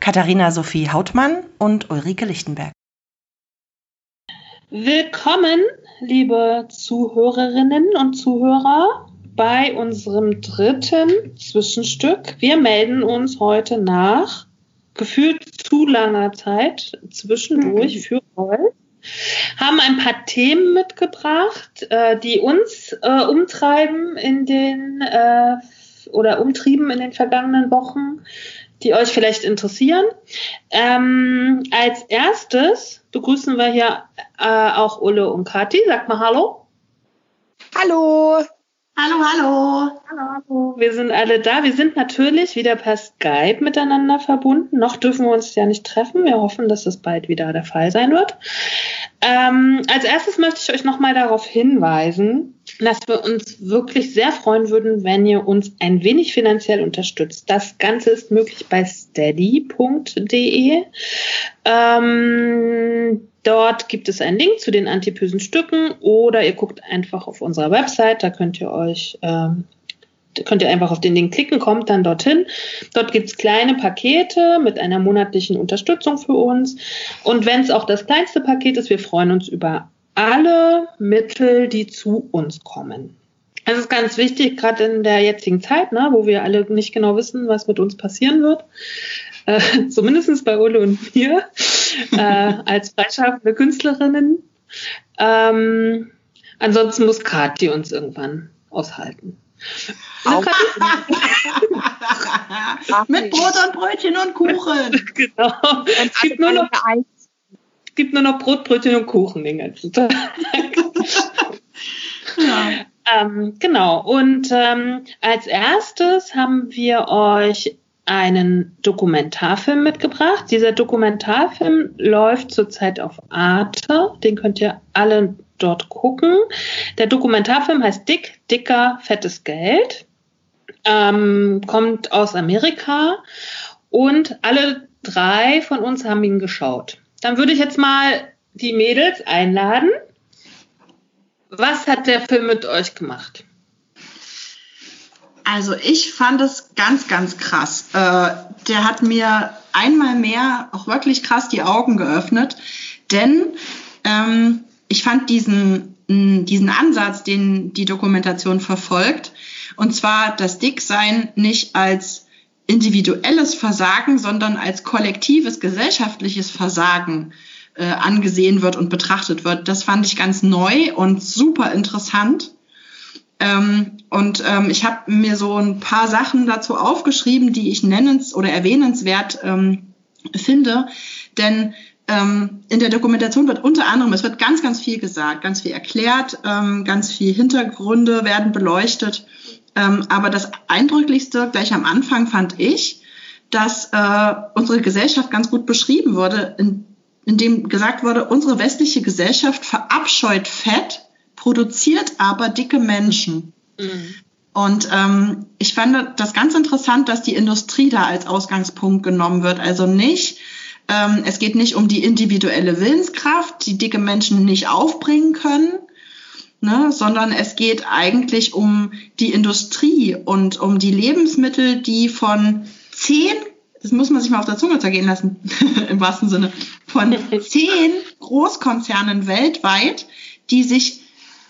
Katharina Sophie Hautmann und Ulrike Lichtenberg. Willkommen, liebe Zuhörerinnen und Zuhörer, bei unserem dritten Zwischenstück. Wir melden uns heute nach gefühlt zu langer Zeit zwischendurch für euch haben ein paar Themen mitgebracht, äh, die uns äh, umtreiben in den äh, oder umtrieben in den vergangenen Wochen, die euch vielleicht interessieren. Ähm, als erstes begrüßen wir hier äh, auch Ulle und Kathi. Sag mal Hallo. Hallo. Hallo, hallo. Hallo, hallo. Wir sind alle da. Wir sind natürlich wieder per Skype miteinander verbunden. Noch dürfen wir uns ja nicht treffen. Wir hoffen, dass das bald wieder der Fall sein wird. Ähm, als erstes möchte ich euch nochmal darauf hinweisen, dass wir uns wirklich sehr freuen würden, wenn ihr uns ein wenig finanziell unterstützt. Das Ganze ist möglich bei steady.de. Ähm, dort gibt es einen Link zu den antipösen Stücken oder ihr guckt einfach auf unserer Website, da könnt ihr euch ähm, könnt ihr einfach auf den Link klicken, kommt dann dorthin. Dort gibt's kleine Pakete mit einer monatlichen Unterstützung für uns. Und wenn es auch das kleinste Paket ist, wir freuen uns über alle Mittel, die zu uns kommen. Es ist ganz wichtig, gerade in der jetzigen Zeit, ne, wo wir alle nicht genau wissen, was mit uns passieren wird. Äh, zumindest bei Ulle und mir, äh, als freischaffende Künstlerinnen. Ähm, ansonsten muss Kathi uns irgendwann aushalten. Mit Brot und Brötchen und Kuchen. genau. Es gibt, nur noch, gibt nur noch Brot, Brötchen und Kuchen den ganzen Tag. ja. ähm, genau. Und ähm, als erstes haben wir euch einen Dokumentarfilm mitgebracht. Dieser Dokumentarfilm läuft zurzeit auf Arte. Den könnt ihr alle dort gucken. Der Dokumentarfilm heißt Dick, dicker, fettes Geld. Ähm, kommt aus Amerika und alle drei von uns haben ihn geschaut. Dann würde ich jetzt mal die Mädels einladen. Was hat der Film mit euch gemacht? Also ich fand es ganz, ganz krass. Äh, der hat mir einmal mehr auch wirklich krass die Augen geöffnet, denn ähm, ich fand diesen, diesen Ansatz, den die Dokumentation verfolgt, und zwar das Dicksein nicht als individuelles Versagen, sondern als kollektives gesellschaftliches Versagen äh, angesehen wird und betrachtet wird. Das fand ich ganz neu und super interessant. Ähm, und ähm, ich habe mir so ein paar Sachen dazu aufgeschrieben, die ich nennens- oder erwähnenswert ähm, finde. Denn ähm, in der Dokumentation wird unter anderem, es wird ganz, ganz viel gesagt, ganz viel erklärt, ähm, ganz viel Hintergründe werden beleuchtet. Ähm, aber das Eindrücklichste gleich am Anfang fand ich, dass äh, unsere Gesellschaft ganz gut beschrieben wurde, in, in dem gesagt wurde, unsere westliche Gesellschaft verabscheut Fett, produziert aber dicke Menschen. Mhm. Und ähm, ich fand das ganz interessant, dass die Industrie da als Ausgangspunkt genommen wird. Also nicht, ähm, es geht nicht um die individuelle Willenskraft, die dicke Menschen nicht aufbringen können, ne, sondern es geht eigentlich um die Industrie und um die Lebensmittel, die von zehn, das muss man sich mal auf der Zunge zergehen lassen, im wahrsten Sinne, von zehn Großkonzernen weltweit, die sich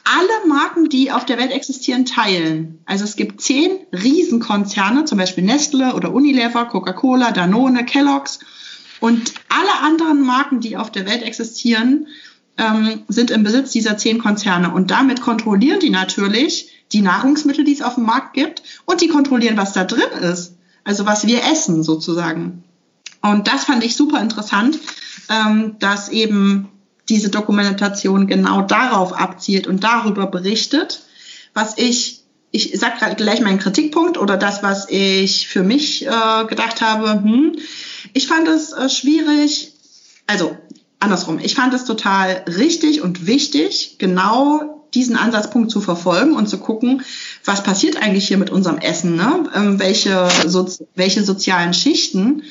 alle Marken, die auf der Welt existieren, teilen. Also es gibt zehn Riesenkonzerne, zum Beispiel Nestle oder Unilever, Coca-Cola, Danone, Kellogg's und alle anderen Marken, die auf der Welt existieren, ähm, sind im Besitz dieser zehn Konzerne. Und damit kontrollieren die natürlich die Nahrungsmittel, die es auf dem Markt gibt. Und die kontrollieren, was da drin ist. Also was wir essen sozusagen. Und das fand ich super interessant, ähm, dass eben diese Dokumentation genau darauf abzielt und darüber berichtet, was ich ich sag gleich meinen Kritikpunkt oder das, was ich für mich äh, gedacht habe. Hm, ich fand es äh, schwierig. Also andersrum. Ich fand es total richtig und wichtig, genau diesen Ansatzpunkt zu verfolgen und zu gucken, was passiert eigentlich hier mit unserem Essen, ne? Ähm, welche, so, welche sozialen Schichten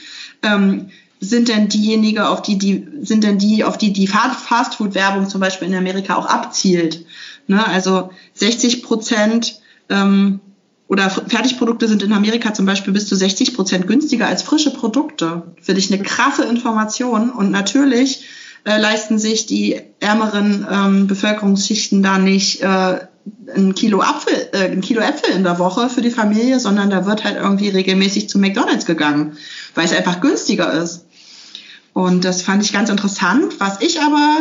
ähm, sind denn diejenigen, auf die die sind denn die, auf die die Fastfood-Werbung zum Beispiel in Amerika auch abzielt. Ne? Also 60 Prozent ähm, oder Fertigprodukte sind in Amerika zum Beispiel bis zu 60 Prozent günstiger als frische Produkte. Finde ich eine krasse Information. Und natürlich äh, leisten sich die ärmeren ähm, Bevölkerungsschichten da nicht äh, ein Kilo Apfel, äh, ein Kilo Äpfel in der Woche für die Familie, sondern da wird halt irgendwie regelmäßig zu McDonalds gegangen, weil es einfach günstiger ist. Und das fand ich ganz interessant. Was ich aber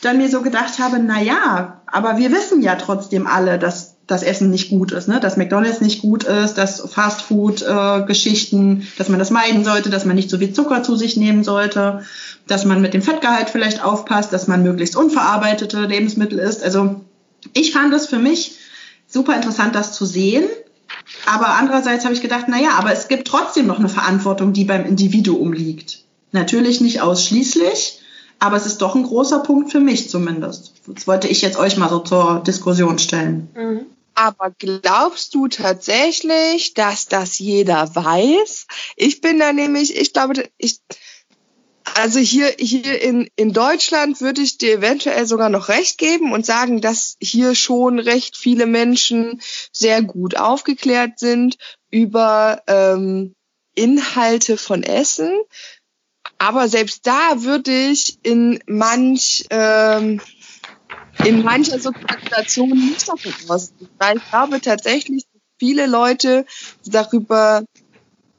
dann mir so gedacht habe, na ja, aber wir wissen ja trotzdem alle, dass das Essen nicht gut ist, ne? dass McDonald's nicht gut ist, dass Fastfood-Geschichten, äh, dass man das meiden sollte, dass man nicht so viel Zucker zu sich nehmen sollte, dass man mit dem Fettgehalt vielleicht aufpasst, dass man möglichst unverarbeitete Lebensmittel isst. Also ich fand es für mich super interessant, das zu sehen. Aber andererseits habe ich gedacht, na ja, aber es gibt trotzdem noch eine Verantwortung, die beim Individuum liegt. Natürlich nicht ausschließlich, aber es ist doch ein großer Punkt für mich zumindest. Das wollte ich jetzt euch mal so zur Diskussion stellen. Mhm. Aber glaubst du tatsächlich, dass das jeder weiß? Ich bin da nämlich, ich glaube, ich, also hier, hier in, in Deutschland würde ich dir eventuell sogar noch recht geben und sagen, dass hier schon recht viele Menschen sehr gut aufgeklärt sind über ähm, Inhalte von Essen. Aber selbst da würde ich in manch ähm, in mancher Sozialisation nicht davon ausgehen, weil ich glaube tatsächlich, dass viele Leute darüber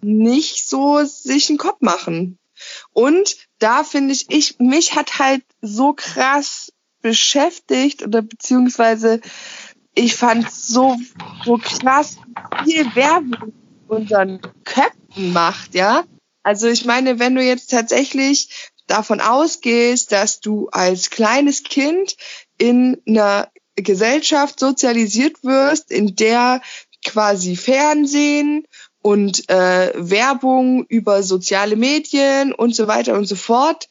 nicht so sich einen Kopf machen. Und da finde ich, ich, mich hat halt so krass beschäftigt oder beziehungsweise ich fand so, so krass viel Werbung unseren Köpfen macht, ja. Also ich meine, wenn du jetzt tatsächlich davon ausgehst, dass du als kleines Kind in einer Gesellschaft sozialisiert wirst, in der quasi Fernsehen und äh, Werbung über soziale Medien und so weiter und so fort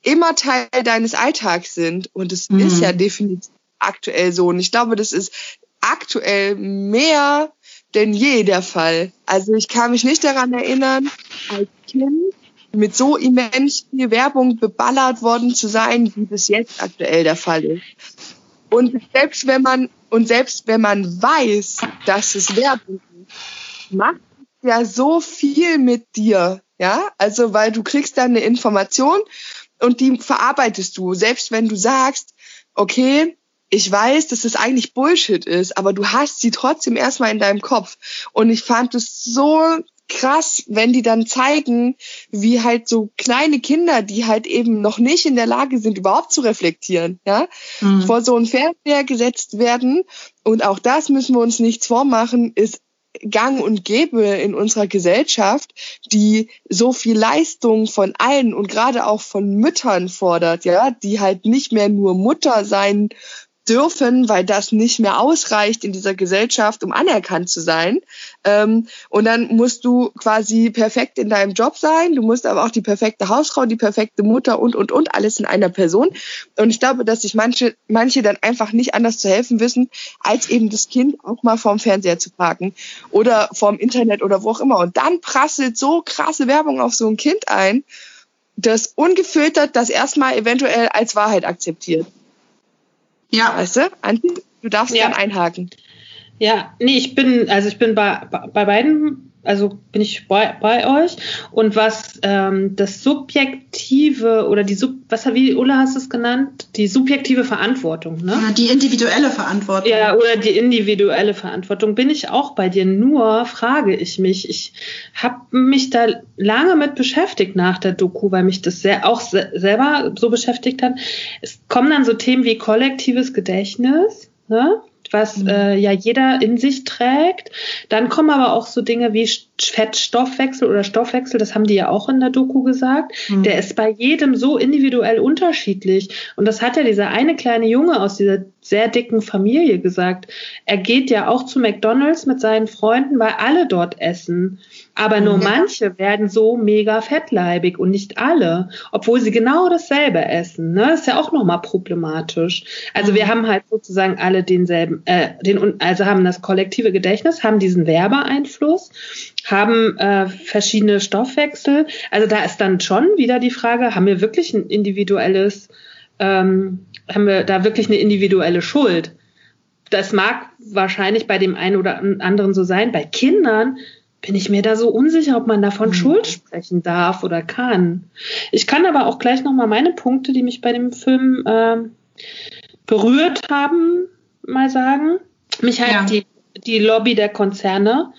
immer Teil deines Alltags sind. Und es mhm. ist ja definitiv aktuell so. Und ich glaube, das ist aktuell mehr denn je der Fall. Also ich kann mich nicht daran erinnern, als Kind mit so immens viel Werbung beballert worden zu sein, wie das jetzt aktuell der Fall ist. Und selbst wenn man, und selbst wenn man weiß, dass es Werbung ist, macht ja so viel mit dir. Ja, also, weil du kriegst dann eine Information und die verarbeitest du. Selbst wenn du sagst, okay, ich weiß, dass es eigentlich Bullshit ist, aber du hast sie trotzdem erstmal in deinem Kopf. Und ich fand es so krass, wenn die dann zeigen, wie halt so kleine Kinder, die halt eben noch nicht in der Lage sind, überhaupt zu reflektieren, ja, mhm. vor so ein Fernseher gesetzt werden. Und auch das müssen wir uns nichts vormachen, ist gang und gäbe in unserer Gesellschaft, die so viel Leistung von allen und gerade auch von Müttern fordert, ja, die halt nicht mehr nur Mutter sein dürfen, weil das nicht mehr ausreicht in dieser Gesellschaft, um anerkannt zu sein. Ähm, und dann musst du quasi perfekt in deinem Job sein. Du musst aber auch die perfekte Hausfrau, die perfekte Mutter und, und, und, alles in einer Person. Und ich glaube, dass sich manche, manche dann einfach nicht anders zu helfen wissen, als eben das Kind auch mal vorm Fernseher zu parken oder vorm Internet oder wo auch immer. Und dann prasselt so krasse Werbung auf so ein Kind ein, das ungefiltert das erstmal eventuell als Wahrheit akzeptiert. Ja. Weißt du, du darfst ja. dann einhaken. Ja, nee, ich bin, also ich bin bei, bei beiden, also bin ich bei, bei euch. Und was ähm, das subjektive oder die Sub, was wie Ulla hast du es genannt? Die subjektive Verantwortung, ne? Ja, die individuelle Verantwortung. Ja, oder die individuelle Verantwortung bin ich auch bei dir. Nur frage ich mich, ich habe mich da lange mit beschäftigt nach der Doku, weil mich das sehr auch se selber so beschäftigt hat. Es kommen dann so Themen wie kollektives Gedächtnis, ne? Was mhm. äh, ja jeder in sich trägt. Dann kommen aber auch so Dinge wie Fettstoffwechsel oder Stoffwechsel, das haben die ja auch in der Doku gesagt. Mhm. Der ist bei jedem so individuell unterschiedlich. Und das hat ja dieser eine kleine Junge aus dieser sehr dicken Familie gesagt. Er geht ja auch zu McDonald's mit seinen Freunden, weil alle dort essen. Aber nur ja. manche werden so mega fettleibig und nicht alle, obwohl sie genau dasselbe essen. Ne? Das ist ja auch nochmal problematisch. Also mhm. wir haben halt sozusagen alle denselben, äh, den, also haben das kollektive Gedächtnis, haben diesen Werbeeinfluss, haben äh, verschiedene Stoffwechsel. Also da ist dann schon wieder die Frage, haben wir wirklich ein individuelles ähm, haben wir da wirklich eine individuelle Schuld. Das mag wahrscheinlich bei dem einen oder anderen so sein. Bei Kindern bin ich mir da so unsicher, ob man davon mhm. Schuld sprechen darf oder kann. Ich kann aber auch gleich nochmal meine Punkte, die mich bei dem Film äh, berührt haben, mal sagen. Mich hat ja. die, die Lobby der Konzerne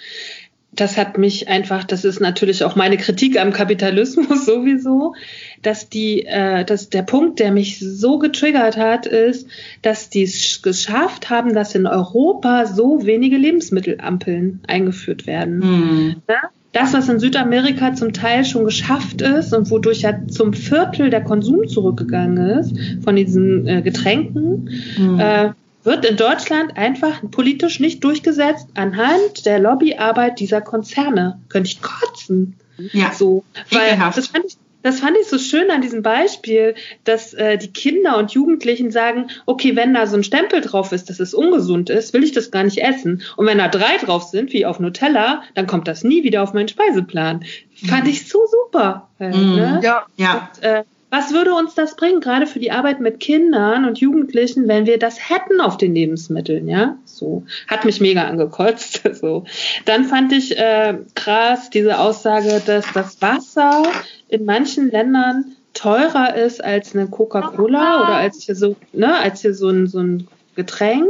das hat mich einfach, das ist natürlich auch meine Kritik am Kapitalismus sowieso, dass die, äh, dass der Punkt, der mich so getriggert hat, ist, dass die es geschafft haben, dass in Europa so wenige Lebensmittelampeln eingeführt werden. Mhm. Ja? Das, was in Südamerika zum Teil schon geschafft ist und wodurch ja zum Viertel der Konsum zurückgegangen ist von diesen äh, Getränken, mhm. äh, wird in Deutschland einfach politisch nicht durchgesetzt anhand der Lobbyarbeit dieser Konzerne. Könnte ich kotzen. Ja. So, weil das fand ich das fand ich so schön an diesem Beispiel, dass äh, die Kinder und Jugendlichen sagen, okay, wenn da so ein Stempel drauf ist, dass es ungesund ist, will ich das gar nicht essen. Und wenn da drei drauf sind, wie auf Nutella, dann kommt das nie wieder auf meinen Speiseplan. Mhm. Fand ich so super. Äh, mhm. ne? Ja, ja. Und, äh, was würde uns das bringen, gerade für die Arbeit mit Kindern und Jugendlichen, wenn wir das hätten auf den Lebensmitteln, ja? So. Hat mich mega angekotzt. So. Dann fand ich äh, krass diese Aussage, dass das Wasser in manchen Ländern teurer ist als eine Coca-Cola oder als hier so, ne, als hier so ein, so ein Getränk.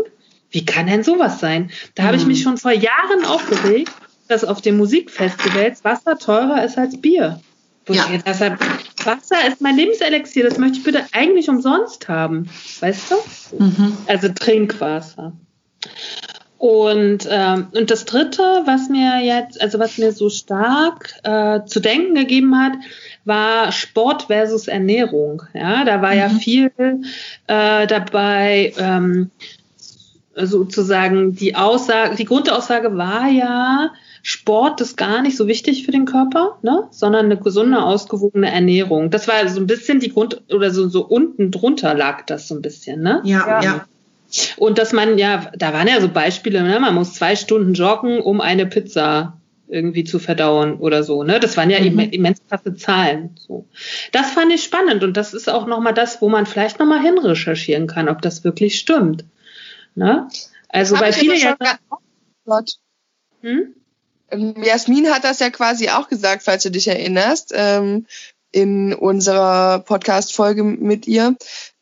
Wie kann denn sowas sein? Da habe ich hm. mich schon vor Jahren aufgeregt, dass auf den Musikfestivals Wasser teurer ist als Bier. Ja. Deshalb, Wasser ist mein Lebenselixier, das möchte ich bitte eigentlich umsonst haben. Weißt du? Mhm. Also Trinkwasser. Und, ähm, und das Dritte, was mir jetzt, also was mir so stark äh, zu denken gegeben hat, war Sport versus Ernährung. Ja, da war mhm. ja viel äh, dabei. Ähm, sozusagen die Aussage, die Grundaussage war ja, Sport ist gar nicht so wichtig für den Körper, ne? sondern eine gesunde, ausgewogene Ernährung. Das war so ein bisschen die Grund, oder so, so unten drunter lag das so ein bisschen, ne? Ja, ja. ja. Und dass man, ja, da waren ja so Beispiele, ne? man muss zwei Stunden joggen, um eine Pizza irgendwie zu verdauen oder so, ne? Das waren ja mhm. immens krasse Zahlen. So. Das fand ich spannend und das ist auch nochmal das, wo man vielleicht nochmal hinrecherchieren kann, ob das wirklich stimmt. Ne? Also weil viele ja. Hm? Ähm, Jasmin hat das ja quasi auch gesagt, falls du dich erinnerst, ähm, in unserer Podcast-Folge mit ihr,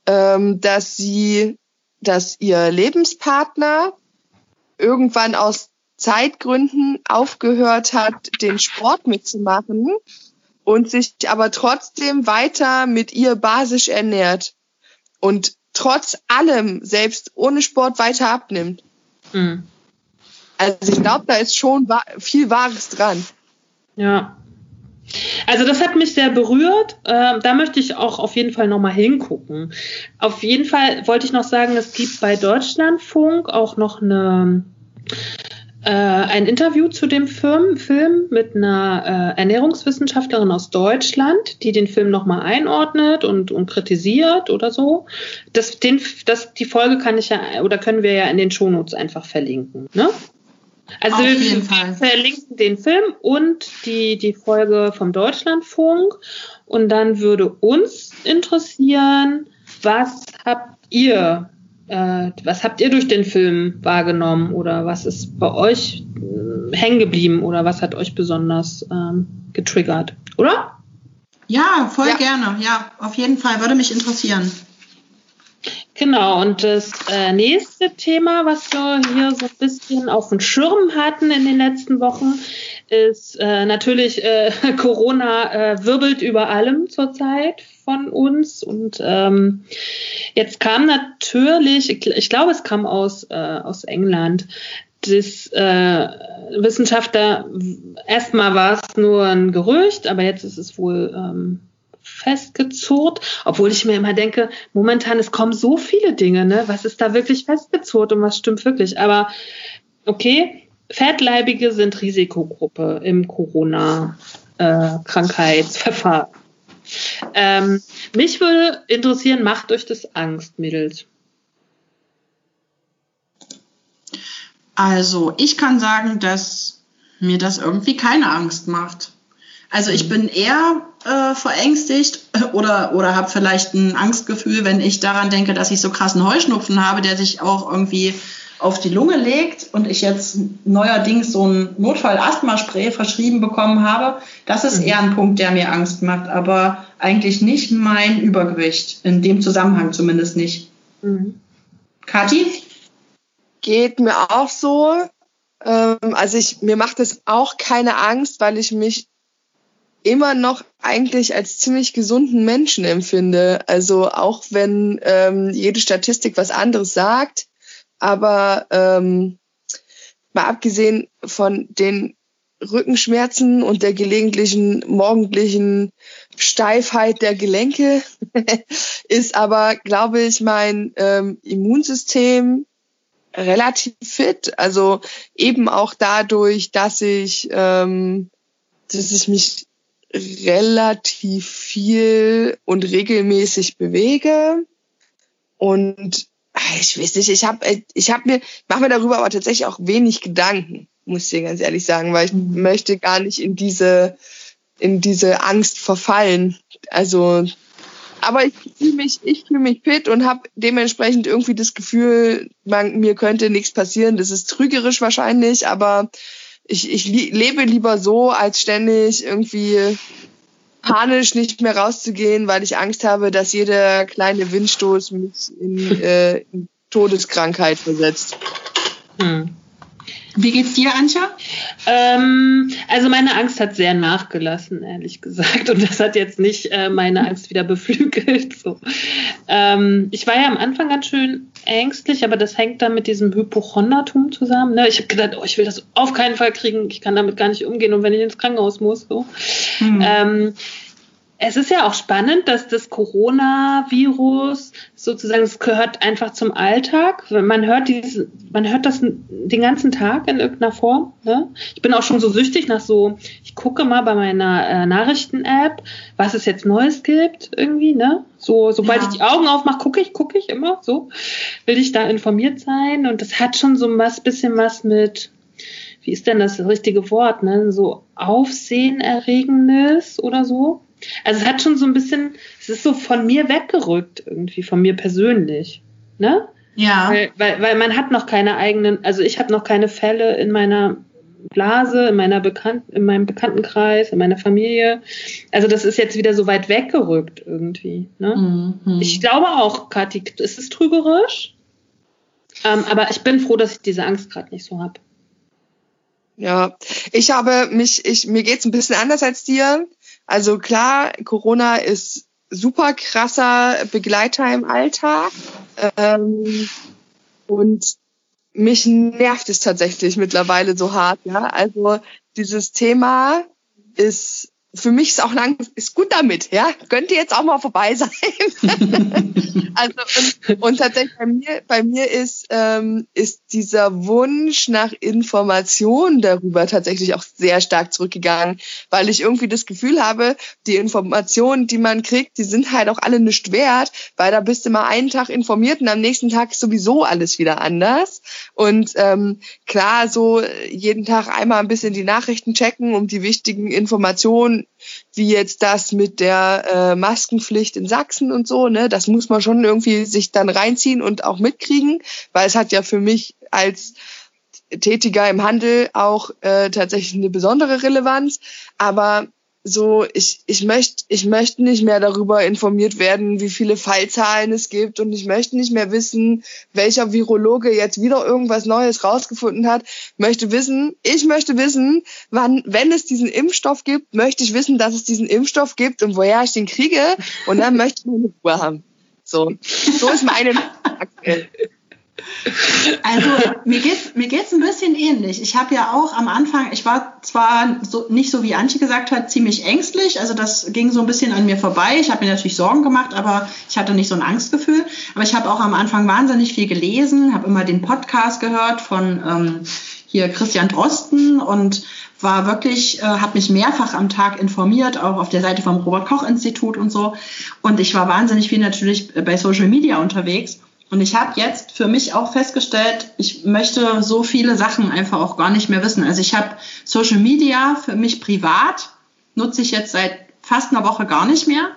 ähm, dass sie, dass ihr Lebenspartner irgendwann aus Zeitgründen aufgehört hat, den Sport mitzumachen und sich aber trotzdem weiter mit ihr basisch ernährt und trotz allem selbst ohne Sport weiter abnimmt. Mhm. Also ich glaube, da ist schon viel Wahres dran. Ja. Also das hat mich sehr berührt. Ähm, da möchte ich auch auf jeden Fall nochmal hingucken. Auf jeden Fall wollte ich noch sagen, es gibt bei Deutschlandfunk auch noch eine äh, ein Interview zu dem Film, Film mit einer äh, Ernährungswissenschaftlerin aus Deutschland, die den Film nochmal einordnet und, und kritisiert oder so. Das, den, das, die Folge kann ich ja oder können wir ja in den Shownotes einfach verlinken. Ne? Also Auf wir verlinken den Film und die, die Folge vom Deutschlandfunk. Und dann würde uns interessieren, was habt ihr, äh, was habt ihr durch den Film wahrgenommen oder was ist bei euch äh, hängen geblieben oder was hat euch besonders ähm, getriggert, oder? Ja, voll ja. gerne. Ja, auf jeden Fall würde mich interessieren. Genau, und das äh, nächste Thema, was wir hier so ein bisschen auf dem Schirm hatten in den letzten Wochen, ist äh, natürlich äh, Corona äh, wirbelt über allem zurzeit von uns. Und ähm, jetzt kam natürlich, ich, glaube, es kam aus, äh, aus England, das äh, Wissenschaftler, erstmal war es nur ein Gerücht, aber jetzt ist es wohl ähm, festgezurrt, obwohl ich mir immer denke, momentan es kommen so viele Dinge, ne? Was ist da wirklich festgezurrt und was stimmt wirklich? Aber okay, Fettleibige sind Risikogruppe im Corona-Krankheitsverfahren. Ähm, mich würde interessieren, macht euch das Angst, Mädels? Also, ich kann sagen, dass mir das irgendwie keine Angst macht. Also ich bin eher äh, verängstigt oder, oder habe vielleicht ein Angstgefühl, wenn ich daran denke, dass ich so krassen Heuschnupfen habe, der sich auch irgendwie auf die Lunge legt und ich jetzt neuerdings so ein Notfall-Asthma-Spray verschrieben bekommen habe. Das ist mhm. eher ein Punkt, der mir Angst macht, aber eigentlich nicht mein Übergewicht. In dem Zusammenhang zumindest nicht. Mhm. Kathi? Geht mir auch so. Ähm, also ich, mir macht es auch keine Angst, weil ich mich immer noch eigentlich als ziemlich gesunden Menschen empfinde. Also auch wenn ähm, jede Statistik was anderes sagt, aber ähm, mal abgesehen von den Rückenschmerzen und der gelegentlichen morgendlichen Steifheit der Gelenke ist aber, glaube ich, mein ähm, Immunsystem relativ fit. Also eben auch dadurch, dass ich, ähm, dass ich mich relativ viel und regelmäßig bewege. Und ah, ich weiß nicht, ich habe ich hab mir, mache mir darüber aber tatsächlich auch wenig Gedanken, muss ich dir ganz ehrlich sagen, weil ich mhm. möchte gar nicht in diese, in diese Angst verfallen. Also aber ich fühle mich, ich fühle mich fit und habe dementsprechend irgendwie das Gefühl, man, mir könnte nichts passieren. Das ist trügerisch wahrscheinlich, aber ich, ich lebe lieber so, als ständig irgendwie panisch nicht mehr rauszugehen, weil ich Angst habe, dass jeder kleine Windstoß mich in, äh, in Todeskrankheit versetzt. Hm. Wie geht's dir, Anja? Ähm, also meine Angst hat sehr nachgelassen, ehrlich gesagt. Und das hat jetzt nicht äh, meine Angst wieder beflügelt. So. Ähm, ich war ja am Anfang ganz schön ängstlich, aber das hängt dann mit diesem Hypochondertum zusammen. Ne? Ich habe gedacht, oh, ich will das auf keinen Fall kriegen. Ich kann damit gar nicht umgehen. Und wenn ich ins Krankenhaus muss, so. Hm. Ähm, es ist ja auch spannend, dass das Coronavirus sozusagen, es gehört einfach zum Alltag. Man hört dieses, man hört das den ganzen Tag in irgendeiner Form. Ne? Ich bin auch schon so süchtig nach so, ich gucke mal bei meiner äh, Nachrichten-App, was es jetzt Neues gibt irgendwie, ne? So, sobald ja. ich die Augen aufmache, gucke ich, gucke ich immer so. Will ich da informiert sein? Und das hat schon so was bisschen was mit, wie ist denn das richtige Wort, ne? So Aufsehenerregendes oder so. Also es hat schon so ein bisschen, es ist so von mir weggerückt irgendwie, von mir persönlich. Ne? Ja. Weil, weil, weil man hat noch keine eigenen, also ich habe noch keine Fälle in meiner Blase, in meiner Bekannt, in meinem Bekanntenkreis, in meiner Familie. Also das ist jetzt wieder so weit weggerückt irgendwie. Ne? Mhm. Ich glaube auch, Kathi, ist es trügerisch? Ähm, aber ich bin froh, dass ich diese Angst gerade nicht so habe. Ja, ich habe mich, ich, mir geht's ein bisschen anders als dir. Also klar, Corona ist super krasser Begleiter im Alltag. Ähm, und mich nervt es tatsächlich mittlerweile so hart, ja. Also dieses Thema ist für mich ist auch lang, ist gut damit, ja. Könnte jetzt auch mal vorbei sein. also und, und, tatsächlich bei mir, bei mir ist ähm, ist dieser Wunsch nach Information darüber tatsächlich auch sehr stark zurückgegangen, weil ich irgendwie das Gefühl habe, die Informationen, die man kriegt, die sind halt auch alle nicht wert, weil da bist du mal einen Tag informiert und am nächsten Tag ist sowieso alles wieder anders. Und ähm, klar, so jeden Tag einmal ein bisschen die Nachrichten checken, um die wichtigen Informationen wie jetzt das mit der äh, Maskenpflicht in Sachsen und so, ne, das muss man schon irgendwie sich dann reinziehen und auch mitkriegen, weil es hat ja für mich als Tätiger im Handel auch äh, tatsächlich eine besondere Relevanz. Aber so, ich, ich möchte ich möchte nicht mehr darüber informiert werden, wie viele Fallzahlen es gibt und ich möchte nicht mehr wissen, welcher Virologe jetzt wieder irgendwas Neues rausgefunden hat. Möchte wissen, ich möchte wissen, wann, wenn es diesen Impfstoff gibt, möchte ich wissen, dass es diesen Impfstoff gibt und woher ich den kriege und dann möchte ich meine Ruhe haben. So, so ist meine aktuell. Also mir geht's mir geht's ein bisschen ähnlich. Ich habe ja auch am Anfang, ich war zwar so, nicht so wie Antje gesagt hat, ziemlich ängstlich. Also das ging so ein bisschen an mir vorbei. Ich habe mir natürlich Sorgen gemacht, aber ich hatte nicht so ein Angstgefühl. Aber ich habe auch am Anfang wahnsinnig viel gelesen, habe immer den Podcast gehört von ähm, hier Christian Drosten und war wirklich, äh, habe mich mehrfach am Tag informiert, auch auf der Seite vom Robert Koch Institut und so. Und ich war wahnsinnig viel natürlich bei Social Media unterwegs. Und ich habe jetzt für mich auch festgestellt, ich möchte so viele Sachen einfach auch gar nicht mehr wissen. Also ich habe Social Media für mich privat, nutze ich jetzt seit fast einer Woche gar nicht mehr.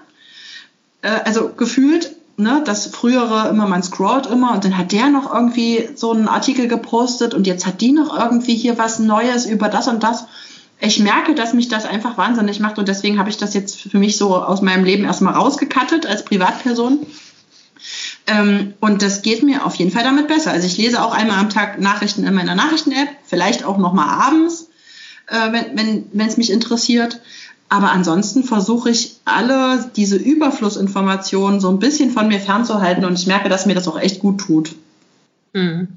Äh, also gefühlt, ne, das frühere immer, man scrollt immer und dann hat der noch irgendwie so einen Artikel gepostet und jetzt hat die noch irgendwie hier was Neues über das und das. Ich merke, dass mich das einfach wahnsinnig macht und deswegen habe ich das jetzt für mich so aus meinem Leben erstmal rausgekattet als Privatperson und das geht mir auf jeden Fall damit besser. Also ich lese auch einmal am Tag Nachrichten in meiner Nachrichten-App, vielleicht auch nochmal abends, äh, wenn wenn es mich interessiert. Aber ansonsten versuche ich alle diese Überflussinformationen so ein bisschen von mir fernzuhalten und ich merke, dass mir das auch echt gut tut. Mhm.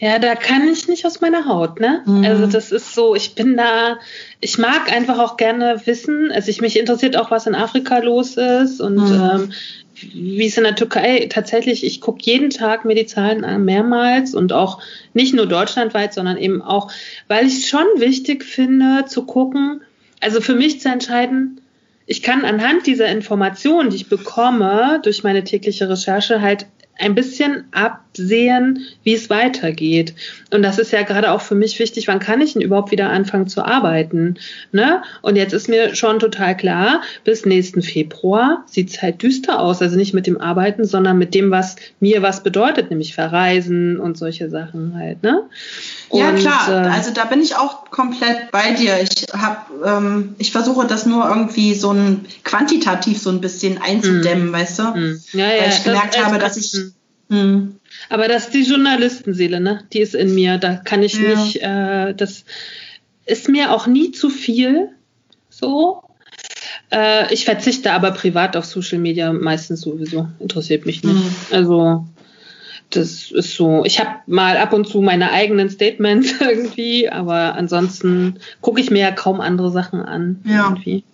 Ja, da kann ich nicht aus meiner Haut, ne? Mhm. Also das ist so, ich bin da, ich mag einfach auch gerne wissen, also ich mich interessiert auch, was in Afrika los ist und mhm. ähm, wie es in der Türkei tatsächlich, ich gucke jeden Tag mir die Zahlen an, mehrmals und auch nicht nur deutschlandweit, sondern eben auch, weil ich es schon wichtig finde, zu gucken, also für mich zu entscheiden, ich kann anhand dieser Informationen, die ich bekomme, durch meine tägliche Recherche halt ein bisschen absehen, wie es weitergeht. Und das ist ja gerade auch für mich wichtig, wann kann ich denn überhaupt wieder anfangen zu arbeiten? Ne? Und jetzt ist mir schon total klar, bis nächsten Februar sieht es halt düster aus. Also nicht mit dem Arbeiten, sondern mit dem, was mir was bedeutet, nämlich Verreisen und solche Sachen halt. Ne? Und, ja, klar. Äh, also da bin ich auch komplett bei dir. Ich habe, ähm, ich versuche das nur irgendwie so ein quantitativ so ein bisschen einzudämmen, mm. weißt du? Mm. Ja, ja, Weil ich gemerkt das, habe, dass ich mm. Aber das ist die Journalistenseele, ne? Die ist in mir. Da kann ich ja. nicht, äh, das ist mir auch nie zu viel. So. Äh, ich verzichte aber privat auf Social Media meistens sowieso. Interessiert mich nicht. Mhm. Also das ist so, ich habe mal ab und zu meine eigenen Statements irgendwie, aber ansonsten gucke ich mir ja kaum andere Sachen an. Ja. Irgendwie.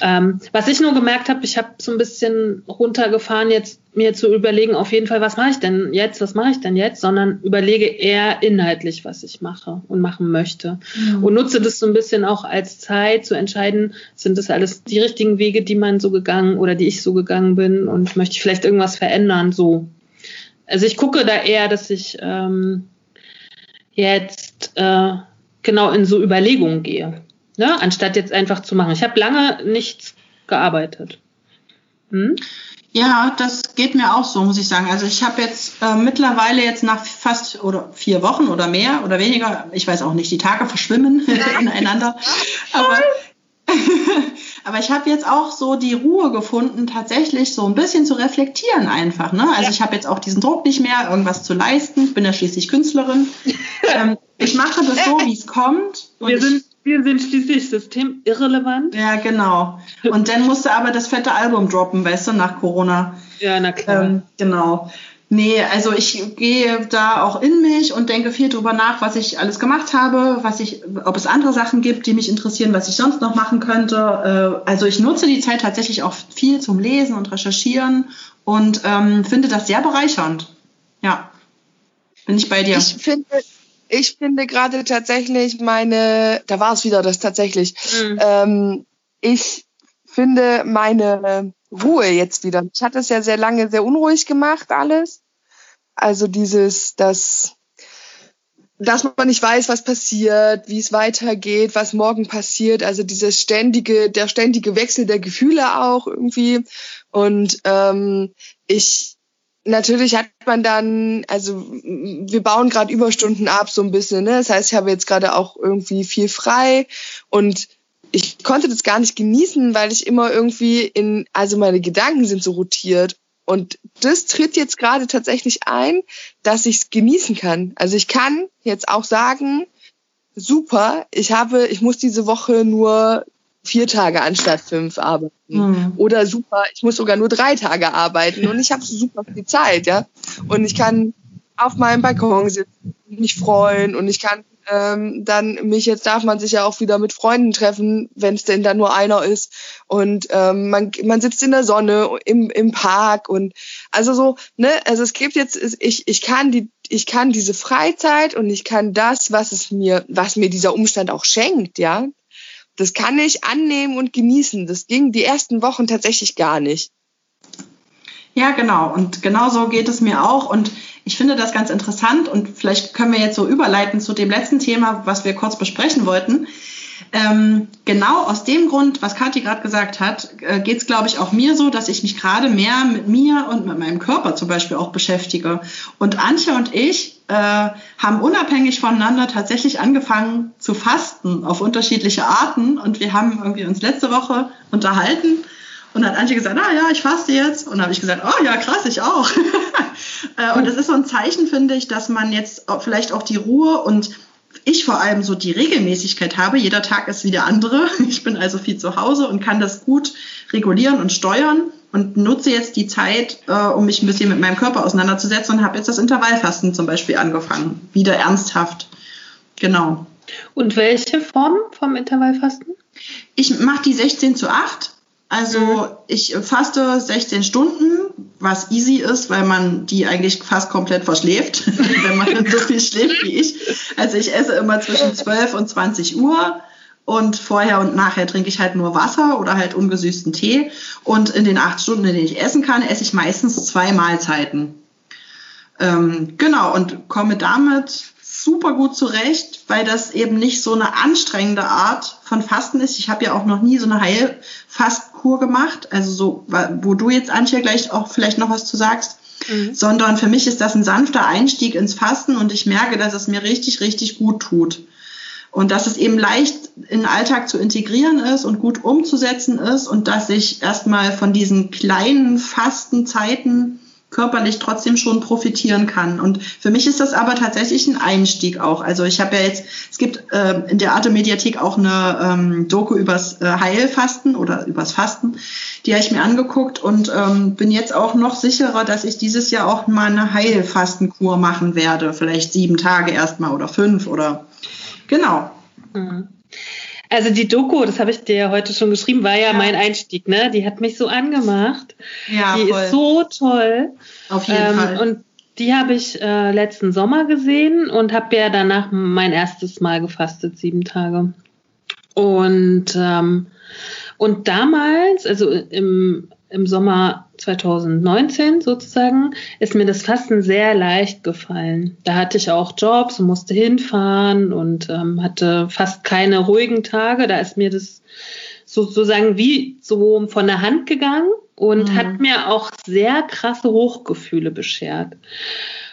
Ähm, was ich nur gemerkt habe, ich habe so ein bisschen runtergefahren, jetzt mir zu überlegen, auf jeden Fall, was mache ich denn jetzt, was mache ich denn jetzt, sondern überlege eher inhaltlich, was ich mache und machen möchte. Mhm. Und nutze das so ein bisschen auch als Zeit zu entscheiden, sind das alles die richtigen Wege, die man so gegangen oder die ich so gegangen bin und möchte ich vielleicht irgendwas verändern, so also ich gucke da eher, dass ich ähm, jetzt äh, genau in so Überlegungen gehe, ne? anstatt jetzt einfach zu machen. Ich habe lange nichts gearbeitet. Hm? Ja, das geht mir auch so, muss ich sagen. Also ich habe jetzt äh, mittlerweile jetzt nach fast oder vier Wochen oder mehr oder weniger, ich weiß auch nicht, die Tage verschwimmen ineinander. Aber Aber ich habe jetzt auch so die Ruhe gefunden, tatsächlich so ein bisschen zu reflektieren einfach. Ne? Also ja. ich habe jetzt auch diesen Druck nicht mehr, irgendwas zu leisten. Ich bin ja schließlich Künstlerin. ähm, ich mache das so, wie es kommt. Wir sind, wir sind schließlich systemirrelevant. Ja, genau. Und dann musste aber das fette Album droppen, weißt du, nach Corona. Ja, na klar. Ähm, genau. Nee, also ich gehe da auch in mich und denke viel drüber nach, was ich alles gemacht habe, was ich, ob es andere Sachen gibt, die mich interessieren, was ich sonst noch machen könnte. Äh, also ich nutze die Zeit tatsächlich auch viel zum Lesen und Recherchieren und ähm, finde das sehr bereichernd. Ja, bin ich bei dir. Ich finde, ich finde gerade tatsächlich meine, da war es wieder das tatsächlich. Mhm. Ähm, ich finde meine Ruhe jetzt wieder. Ich hatte es ja sehr lange sehr unruhig gemacht, alles. Also dieses, dass, dass man nicht weiß, was passiert, wie es weitergeht, was morgen passiert. Also dieses ständige, der ständige Wechsel der Gefühle auch irgendwie. Und ähm, ich, natürlich hat man dann, also wir bauen gerade Überstunden ab so ein bisschen. Ne? Das heißt, ich habe jetzt gerade auch irgendwie viel frei und ich konnte das gar nicht genießen, weil ich immer irgendwie in, also meine Gedanken sind so rotiert. Und das tritt jetzt gerade tatsächlich ein, dass ich es genießen kann. Also ich kann jetzt auch sagen, super, ich habe, ich muss diese Woche nur vier Tage anstatt fünf arbeiten. Mhm. Oder super, ich muss sogar nur drei Tage arbeiten und ich habe super viel Zeit, ja. Und ich kann auf meinem Balkon sitzen, mich freuen und ich kann ähm, dann mich jetzt darf man sich ja auch wieder mit Freunden treffen, wenn es denn da nur einer ist und ähm, man man sitzt in der Sonne im im Park und also so ne also es gibt jetzt ich ich kann die ich kann diese Freizeit und ich kann das was es mir was mir dieser Umstand auch schenkt ja das kann ich annehmen und genießen das ging die ersten Wochen tatsächlich gar nicht ja, genau. Und genau so geht es mir auch. Und ich finde das ganz interessant. Und vielleicht können wir jetzt so überleiten zu dem letzten Thema, was wir kurz besprechen wollten. Ähm, genau aus dem Grund, was Kathi gerade gesagt hat, äh, geht es, glaube ich, auch mir so, dass ich mich gerade mehr mit mir und mit meinem Körper zum Beispiel auch beschäftige. Und Antje und ich äh, haben unabhängig voneinander tatsächlich angefangen zu fasten auf unterschiedliche Arten. Und wir haben irgendwie uns letzte Woche unterhalten und dann hat Antje gesagt, ah ja, ich faste jetzt. Und habe ich gesagt, oh ja, krass, ich auch. Äh, und es ist so ein Zeichen, finde ich, dass man jetzt vielleicht auch die Ruhe und ich vor allem so die Regelmäßigkeit habe. Jeder Tag ist wie der andere. Ich bin also viel zu Hause und kann das gut regulieren und steuern und nutze jetzt die Zeit, äh, um mich ein bisschen mit meinem Körper auseinanderzusetzen und habe jetzt das Intervallfasten zum Beispiel angefangen. Wieder ernsthaft. Genau. Und welche Form vom Intervallfasten? Ich mache die 16 zu 8 also mhm. ich faste 16 Stunden, was easy ist, weil man die eigentlich fast komplett verschläft, wenn man so viel schläft wie ich. Also ich esse immer zwischen 12 und 20 Uhr und vorher und nachher trinke ich halt nur Wasser oder halt ungesüßten Tee. Und in den acht Stunden, in denen ich essen kann, esse ich meistens zwei Mahlzeiten. Ähm, genau, und komme damit super gut zurecht, weil das eben nicht so eine anstrengende Art von Fasten ist. Ich habe ja auch noch nie so eine Heilfastkur gemacht, also so, wo du jetzt, Antje, gleich auch vielleicht noch was zu sagst. Mhm. Sondern für mich ist das ein sanfter Einstieg ins Fasten und ich merke, dass es mir richtig, richtig gut tut. Und dass es eben leicht in den Alltag zu integrieren ist und gut umzusetzen ist und dass ich erstmal von diesen kleinen Fastenzeiten körperlich trotzdem schon profitieren kann. Und für mich ist das aber tatsächlich ein Einstieg auch. Also ich habe ja jetzt, es gibt äh, in der Arte Mediathek auch eine ähm, Doku übers äh, Heilfasten oder übers Fasten, die habe ich mir angeguckt und ähm, bin jetzt auch noch sicherer, dass ich dieses Jahr auch mal eine Heilfastenkur machen werde. Vielleicht sieben Tage erstmal oder fünf oder genau. Mhm. Also die Doku, das habe ich dir ja heute schon geschrieben, war ja, ja, mein Einstieg, ne? Die hat mich so angemacht. Ja, die voll. ist so toll. Auf jeden ähm, Fall. Und die habe ich äh, letzten Sommer gesehen und habe ja danach mein erstes Mal gefastet, sieben Tage. Und ähm, und damals, also im im Sommer 2019 sozusagen, ist mir das Fasten sehr leicht gefallen. Da hatte ich auch Jobs und musste hinfahren und ähm, hatte fast keine ruhigen Tage. Da ist mir das sozusagen wie so von der Hand gegangen und mhm. hat mir auch sehr krasse Hochgefühle beschert.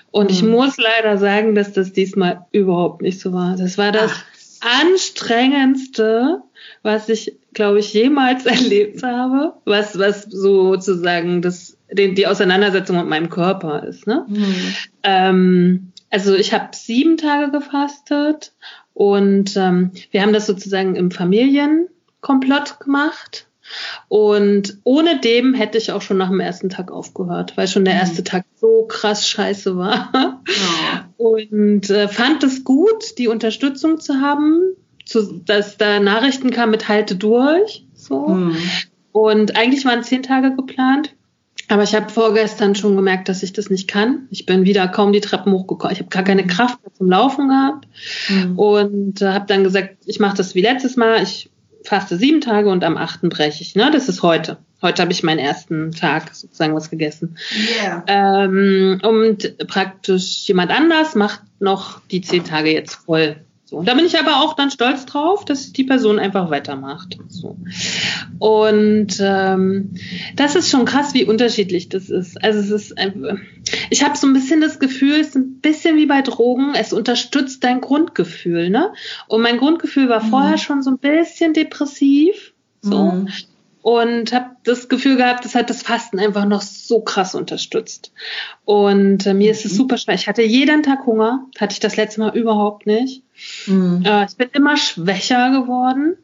Und mhm. ich muss leider sagen, dass das diesmal überhaupt nicht so war. Das war das Ach. anstrengendste, was ich glaube ich, jemals erlebt habe, was, was sozusagen das, die, die Auseinandersetzung mit meinem Körper ist. Ne? Mhm. Ähm, also ich habe sieben Tage gefastet und ähm, wir haben das sozusagen im Familienkomplott gemacht. Und ohne dem hätte ich auch schon nach dem ersten Tag aufgehört, weil schon der mhm. erste Tag so krass scheiße war. Ja. Und äh, fand es gut, die Unterstützung zu haben zu, dass da Nachrichten kamen mit Halte durch. So. Hm. Und eigentlich waren zehn Tage geplant. Aber ich habe vorgestern schon gemerkt, dass ich das nicht kann. Ich bin wieder kaum die Treppen hochgekommen. Ich habe gar keine Kraft mehr zum Laufen gehabt. Mhm. Und äh, habe dann gesagt, ich mache das wie letztes Mal. Ich faste sieben Tage und am achten breche ich. Ne? Das ist heute. Heute habe ich meinen ersten Tag sozusagen was gegessen. Yeah. Ähm, und praktisch jemand anders macht noch die zehn Tage jetzt voll. So. Da bin ich aber auch dann stolz drauf, dass die Person einfach weitermacht. So. Und ähm, das ist schon krass, wie unterschiedlich das ist. Also es ist einfach, ich habe so ein bisschen das Gefühl, es ist ein bisschen wie bei Drogen, es unterstützt dein Grundgefühl, ne? Und mein Grundgefühl war mhm. vorher schon so ein bisschen depressiv. So. Mhm und habe das Gefühl gehabt, das hat das Fasten einfach noch so krass unterstützt. Und äh, mir ist es mhm. super schwer. Ich hatte jeden Tag Hunger, hatte ich das letzte Mal überhaupt nicht. Mhm. Äh, ich bin immer schwächer geworden.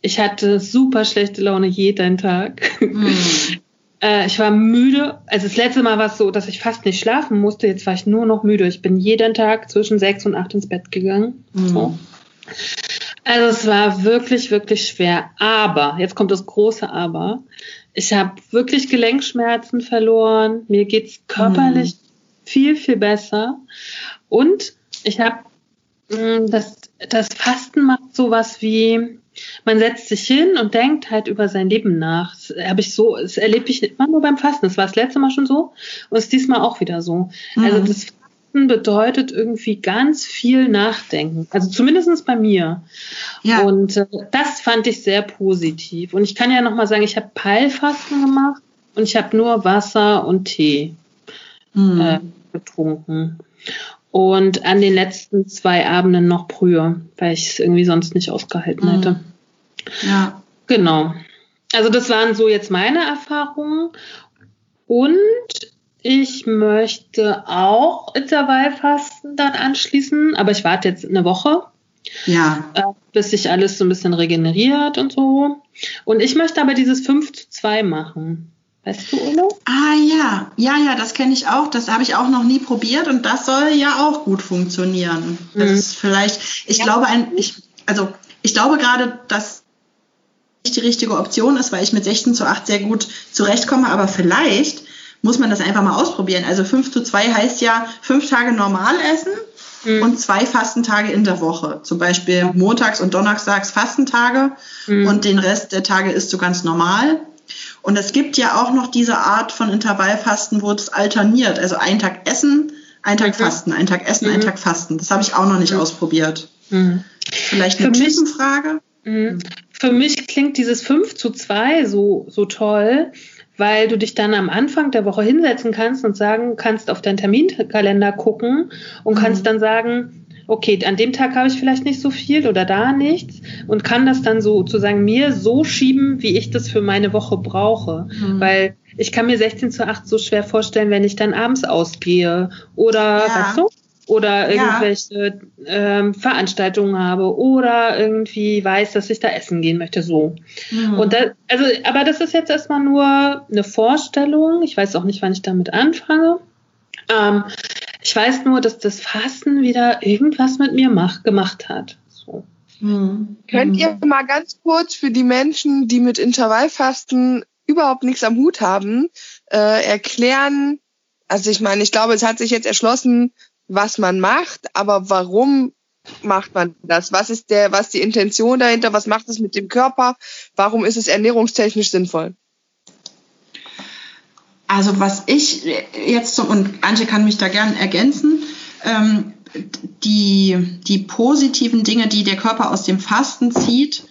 Ich hatte super schlechte Laune jeden Tag. Mhm. Äh, ich war müde. Also das letzte Mal war es so, dass ich fast nicht schlafen musste. Jetzt war ich nur noch müde. Ich bin jeden Tag zwischen sechs und acht ins Bett gegangen. Mhm. So. Also es war wirklich, wirklich schwer. Aber, jetzt kommt das große Aber. Ich habe wirklich Gelenkschmerzen verloren. Mir geht's körperlich mhm. viel, viel besser. Und ich habe das, das Fasten macht sowas wie, man setzt sich hin und denkt halt über sein Leben nach. Das habe ich so, das erlebe ich immer nur beim Fasten. Das war das letzte Mal schon so und ist diesmal auch wieder so. Also mhm. Also das Fasten bedeutet irgendwie ganz viel Nachdenken. Also zumindest bei mir. Ja. Und äh, das fand ich sehr positiv. Und ich kann ja nochmal sagen, ich habe Peilfasten gemacht und ich habe nur Wasser und Tee mhm. äh, getrunken. Und an den letzten zwei Abenden noch Brühe, weil ich es irgendwie sonst nicht ausgehalten hätte. Mhm. Ja. Genau. Also das waren so jetzt meine Erfahrungen. Und ich möchte auch Intervallfasten dann anschließen, aber ich warte jetzt eine Woche. Ja. Äh, bis sich alles so ein bisschen regeneriert und so. Und ich möchte aber dieses 5 zu 2 machen. Weißt du, Ulo? Ah ja, ja, ja, das kenne ich auch. Das habe ich auch noch nie probiert und das soll ja auch gut funktionieren. Das mhm. ist vielleicht, ich ja. glaube, ein, ich, also ich glaube gerade, dass nicht die richtige Option ist, weil ich mit 16 zu 8 sehr gut zurechtkomme, aber vielleicht muss man das einfach mal ausprobieren. Also 5 zu 2 heißt ja fünf Tage normal essen mhm. und zwei Fastentage in der Woche. Zum Beispiel montags und donnerstags Fastentage mhm. und den Rest der Tage isst du ganz normal. Und es gibt ja auch noch diese Art von Intervallfasten, wo es alterniert. Also einen Tag essen, einen Tag mhm. fasten, einen Tag essen, mhm. einen Tag fasten. Das habe ich auch noch nicht mhm. ausprobiert. Mhm. Vielleicht eine Typenfrage? Mhm. Für mich klingt dieses 5 zu 2 so, so toll, weil du dich dann am Anfang der Woche hinsetzen kannst und sagen kannst, auf deinen Terminkalender gucken und kannst mhm. dann sagen, okay, an dem Tag habe ich vielleicht nicht so viel oder da nichts und kann das dann sozusagen mir so schieben, wie ich das für meine Woche brauche. Mhm. Weil ich kann mir 16 zu 8 so schwer vorstellen, wenn ich dann abends ausgehe oder, ja. weißt du? Oder irgendwelche ja. ähm, Veranstaltungen habe oder irgendwie weiß, dass ich da essen gehen möchte, so. Mhm. Und da, also, aber das ist jetzt erstmal nur eine Vorstellung. Ich weiß auch nicht, wann ich damit anfange. Ähm, ich weiß nur, dass das Fasten wieder irgendwas mit mir mach, gemacht hat. So. Hm. Könnt ihr hm. mal ganz kurz für die Menschen, die mit Intervallfasten überhaupt nichts am Hut haben, äh, erklären, also ich meine, ich glaube, es hat sich jetzt erschlossen, was man macht, aber warum macht man das? Was ist der, was die Intention dahinter? Was macht es mit dem Körper? Warum ist es ernährungstechnisch sinnvoll? Also was ich jetzt, und Antje kann mich da gern ergänzen, ähm, die, die positiven Dinge, die der Körper aus dem Fasten zieht,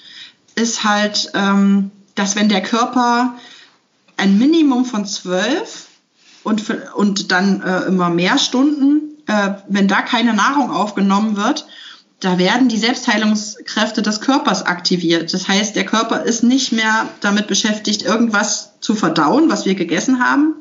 ist halt, ähm, dass wenn der Körper ein Minimum von zwölf und, und dann äh, immer mehr Stunden, äh, wenn da keine Nahrung aufgenommen wird, da werden die Selbstheilungskräfte des Körpers aktiviert. Das heißt, der Körper ist nicht mehr damit beschäftigt, irgendwas zu verdauen, was wir gegessen haben,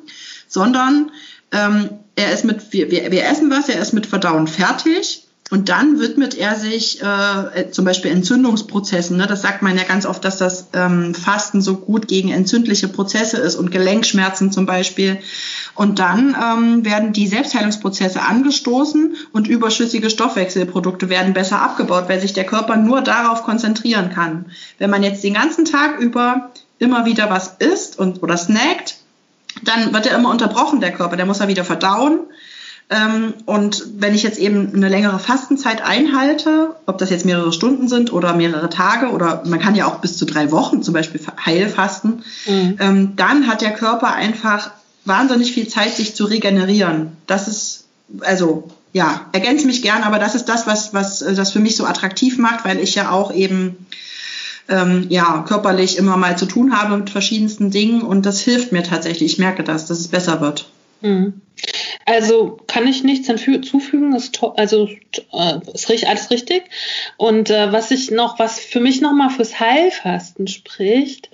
sondern ähm, er ist mit, wir, wir, essen was, er ist mit Verdauen fertig und dann widmet er sich äh, zum Beispiel Entzündungsprozessen. Ne? Das sagt man ja ganz oft, dass das ähm, Fasten so gut gegen entzündliche Prozesse ist und Gelenkschmerzen zum Beispiel. Und dann ähm, werden die Selbstheilungsprozesse angestoßen und überschüssige Stoffwechselprodukte werden besser abgebaut, weil sich der Körper nur darauf konzentrieren kann. Wenn man jetzt den ganzen Tag über immer wieder was isst und oder snackt, dann wird er immer unterbrochen, der Körper. Der muss er wieder verdauen ähm, und wenn ich jetzt eben eine längere Fastenzeit einhalte, ob das jetzt mehrere Stunden sind oder mehrere Tage oder man kann ja auch bis zu drei Wochen zum Beispiel Heilfasten, mhm. Ähm, dann hat der Körper einfach wahnsinnig viel Zeit, sich zu regenerieren. Das ist, also ja, ergänze mich gern, aber das ist das, was, was äh, das für mich so attraktiv macht, weil ich ja auch eben ähm, ja, körperlich immer mal zu tun habe mit verschiedensten Dingen und das hilft mir tatsächlich. Ich merke das, dass es besser wird. Mhm. Also kann ich nichts hinzufügen, ist also äh, ist alles richtig. Und äh, was ich noch, was für mich nochmal fürs Heilfasten spricht,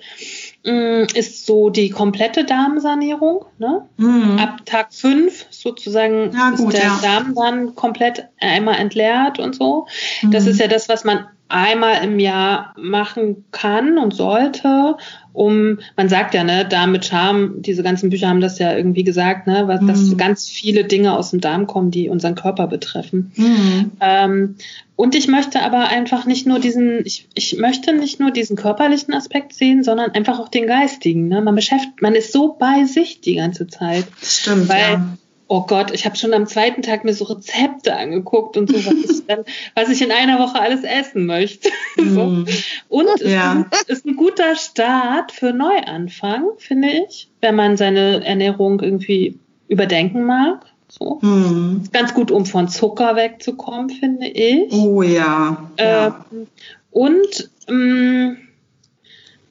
ist so die komplette Darmsanierung. Ne? Mhm. Ab Tag 5 sozusagen ja, gut, ist der ja. Darm dann komplett einmal entleert und so. Mhm. Das ist ja das, was man einmal im Jahr machen kann und sollte, um, man sagt ja, ne, Darm mit Charme, diese ganzen Bücher haben das ja irgendwie gesagt, ne, was, mhm. dass ganz viele Dinge aus dem Darm kommen, die unseren Körper betreffen. Mhm. Ähm, und ich möchte aber einfach nicht nur diesen, ich, ich möchte nicht nur diesen körperlichen Aspekt sehen, sondern einfach auch den geistigen. Ne? Man beschäftigt, man ist so bei sich die ganze Zeit. Stimmt, weil, ja oh Gott, ich habe schon am zweiten Tag mir so Rezepte angeguckt und so, was ich, dann, was ich in einer Woche alles essen möchte. so. Mm. Und ja. es ist ein guter Start für Neuanfang, finde ich, wenn man seine Ernährung irgendwie überdenken mag. So. Mm. Ganz gut, um von Zucker wegzukommen, finde ich. Oh ja. ja. Ähm, und ähm,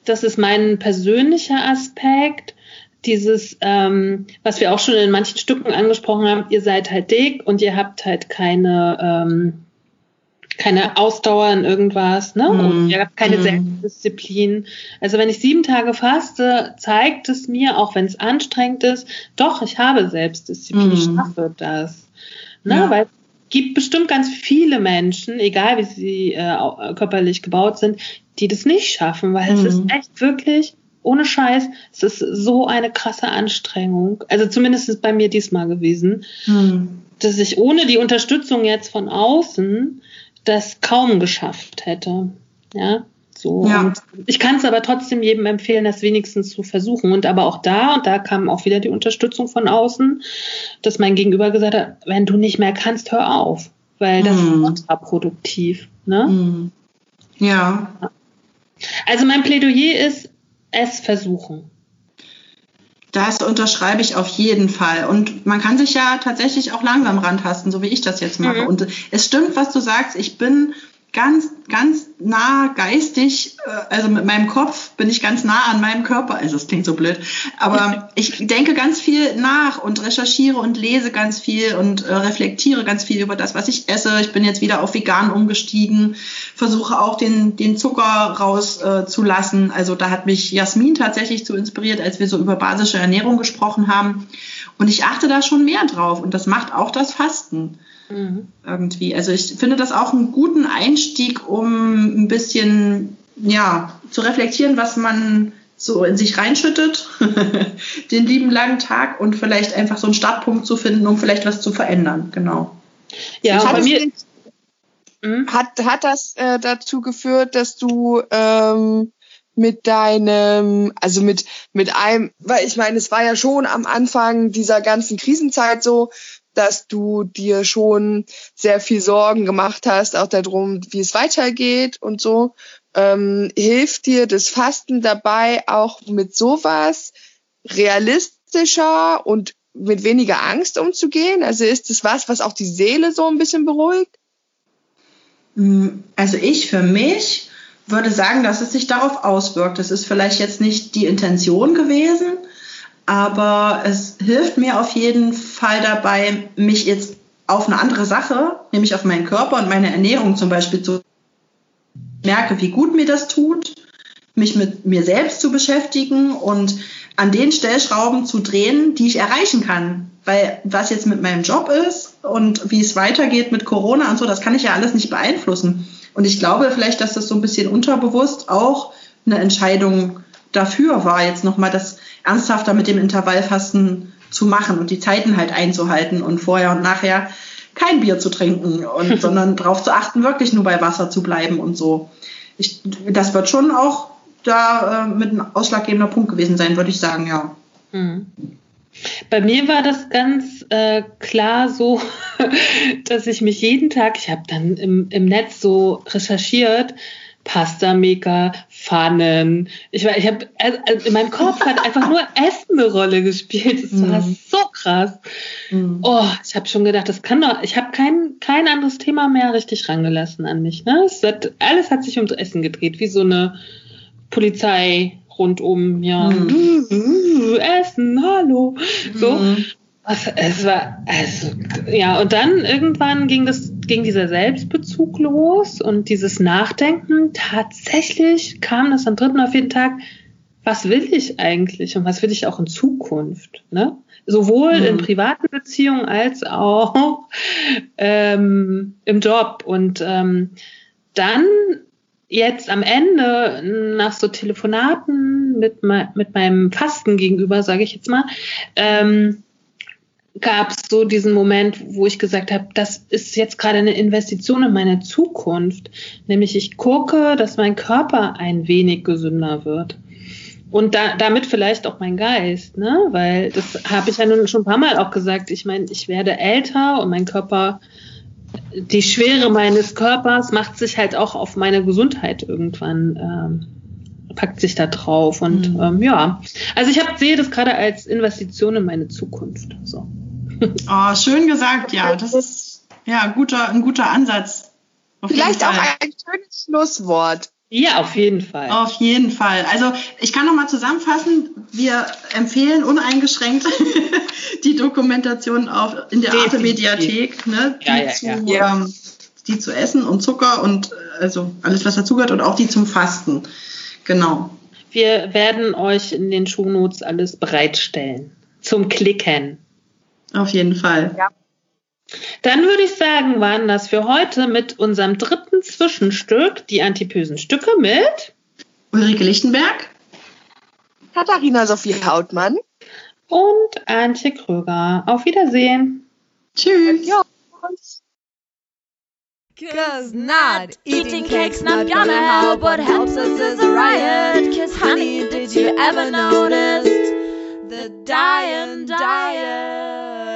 das ist mein persönlicher Aspekt dieses, ähm, was wir auch schon in manchen Stücken angesprochen haben, ihr seid halt dick und ihr habt halt keine, ähm, keine Ausdauer in irgendwas, ne? Mm. Und ihr habt keine mm. Selbstdisziplin. Also wenn ich sieben Tage faste, zeigt es mir, auch wenn es anstrengend ist, doch, ich habe Selbstdisziplin, mm. ich schaffe das. Ne? Ja. Weil es gibt bestimmt ganz viele Menschen, egal wie sie äh, körperlich gebaut sind, die das nicht schaffen, weil es ist mm. echt wirklich ohne Scheiß, es ist so eine krasse Anstrengung. Also zumindest ist bei mir diesmal gewesen, hm. dass ich ohne die Unterstützung jetzt von außen das kaum geschafft hätte. Ja, so. Ja. Und ich kann es aber trotzdem jedem empfehlen, das wenigstens zu versuchen. Und aber auch da, und da kam auch wieder die Unterstützung von außen, dass mein Gegenüber gesagt hat, wenn du nicht mehr kannst, hör auf. Weil das hm. ist kontraproduktiv. Ne? Hm. Ja. Also mein Plädoyer ist, es versuchen. Das unterschreibe ich auf jeden Fall. Und man kann sich ja tatsächlich auch langsam rantasten, so wie ich das jetzt mache. Mhm. Und es stimmt, was du sagst. Ich bin ganz, ganz nah geistig, äh, also mit meinem Kopf bin ich ganz nah an meinem Körper. Also es klingt so blöd, aber ich denke ganz viel nach und recherchiere und lese ganz viel und äh, reflektiere ganz viel über das, was ich esse. Ich bin jetzt wieder auf vegan umgestiegen, versuche auch den, den Zucker rauszulassen. Äh, also da hat mich Jasmin tatsächlich so inspiriert, als wir so über basische Ernährung gesprochen haben. Und ich achte da schon mehr drauf und das macht auch das Fasten. Mhm. Irgendwie. Also ich finde das auch einen guten Einstieg, um ein bisschen ja, zu reflektieren, was man so in sich reinschüttet, den lieben langen Tag und vielleicht einfach so einen Startpunkt zu finden, um vielleicht was zu verändern. Genau. Ja, bei mir hm? hat, hat das äh, dazu geführt, dass du ähm, mit deinem, also mit, mit einem, weil ich meine, es war ja schon am Anfang dieser ganzen Krisenzeit so, dass du dir schon sehr viel Sorgen gemacht hast, auch darum, wie es weitergeht und so. Ähm, hilft dir das Fasten dabei, auch mit sowas realistischer und mit weniger Angst umzugehen? Also ist es was, was auch die Seele so ein bisschen beruhigt? Mm, also ich für mich würde sagen, dass es sich darauf auswirkt. Das ist vielleicht jetzt nicht die Intention gewesen, aber es hilft mir auf jeden Fall dabei, mich jetzt auf eine andere Sache, nämlich auf meinen Körper und meine Ernährung zum Beispiel zu merke, wie gut mir das tut, mich mit mir selbst zu beschäftigen und an den Stellschrauben zu drehen, die ich erreichen kann. Weil was jetzt mit meinem Job ist und wie es weitergeht mit Corona und so, das kann ich ja alles nicht beeinflussen. Und ich glaube vielleicht, dass das so ein bisschen unterbewusst auch eine Entscheidung dafür war, jetzt nochmal das ernsthafter mit dem Intervallfasten zu machen und die Zeiten halt einzuhalten und vorher und nachher kein Bier zu trinken und sondern darauf zu achten, wirklich nur bei Wasser zu bleiben und so. Ich, das wird schon auch da äh, mit ein ausschlaggebender Punkt gewesen sein, würde ich sagen, ja. Mhm. Bei mir war das ganz äh, klar so, dass ich mich jeden Tag, ich habe dann im, im Netz so recherchiert, Pasta Maker, Pfannen. Ich war, ich habe, also in meinem Kopf hat einfach nur Essen eine Rolle gespielt. Das war mm. so krass. Mm. Oh, ich habe schon gedacht, das kann doch, ich habe kein, kein anderes Thema mehr richtig rangelassen an mich. Ne? Hat, alles hat sich ums Essen gedreht, wie so eine Polizei rundum, ja. Mm. Essen, hallo. So. Mm. Es war, also, ja, und dann irgendwann ging das, ging dieser Selbstbezug los und dieses Nachdenken. Tatsächlich kam das am dritten auf jeden Tag. Was will ich eigentlich und was will ich auch in Zukunft? Ne? Sowohl mhm. in privaten Beziehungen als auch ähm, im Job. Und ähm, dann jetzt am Ende nach so Telefonaten mit, mit meinem Fasten gegenüber, sage ich jetzt mal, ähm, gab es so diesen Moment, wo ich gesagt habe, das ist jetzt gerade eine Investition in meine Zukunft. Nämlich ich gucke, dass mein Körper ein wenig gesünder wird. Und da, damit vielleicht auch mein Geist, ne? Weil das habe ich ja nun schon ein paar Mal auch gesagt. Ich meine, ich werde älter und mein Körper, die Schwere meines Körpers macht sich halt auch auf meine Gesundheit irgendwann, ähm, packt sich da drauf. Und mhm. ähm, ja, also ich hab, sehe das gerade als Investition in meine Zukunft. So. Oh, schön gesagt, ja. Das ist ja guter, ein guter Ansatz. Vielleicht auch ein schönes Schlusswort. Ja, auf jeden Fall. Auf jeden Fall. Also ich kann nochmal zusammenfassen, wir empfehlen uneingeschränkt die Dokumentation auf, in der Arte Mediathek, ne, die, ja, ja, zu, ja. Ähm, die zu essen und Zucker und also alles, was dazugehört und auch die zum Fasten. Genau. Wir werden euch in den Shownotes alles bereitstellen zum Klicken. Auf jeden Fall. Ja. Dann würde ich sagen, waren das für heute mit unserem dritten Zwischenstück die antipösen Stücke mit Ulrike Lichtenberg, Katharina Sophie Hautmann und Antje Kröger. Auf Wiedersehen. Tschüss. Ja. Cause not eating cake's not gonna help. What helps us is a riot. Cause honey, did you ever notice the dying diet?